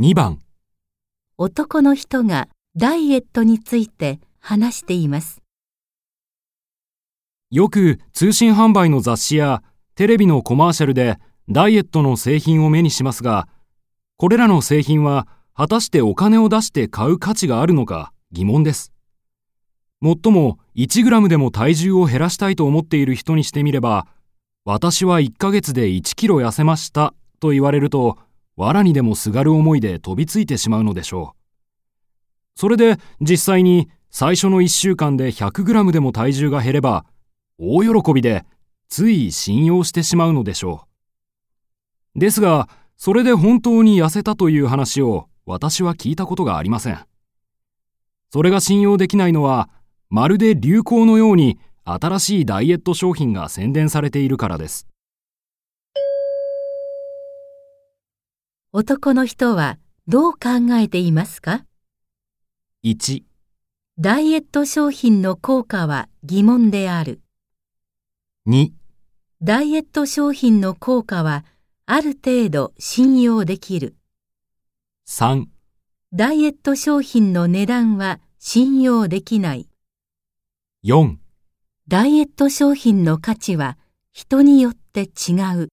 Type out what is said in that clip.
2番男の人がダイエットについて話しています。よく通信販売の雑誌やテレビのコマーシャルでダイエットの製品を目にしますが、これらの製品は果たしてお金を出して買う価値があるのか疑問です。もっとも1グラムでも体重を減らしたいと思っている人にしてみれば、私は1ヶ月で1キロ痩せましたと言われると、藁にでもすがる思いで飛びついてしまうのでしょう。それで実際に最初の1週間で100グラムでも体重が減れば、大喜びでつい信用してしまうのでしょう。ですが、それで本当に痩せたという話を私は聞いたことがありません。それが信用できないのは、まるで流行のように新しいダイエット商品が宣伝されているからです。男の人はどう考えていますか？1、ダイエット商品の効果は疑問である。2、ダイエット商品の効果はある程度信用できる。3、ダイエット商品の値段は信用できない。4ダイエット商品の価値は人によって違う。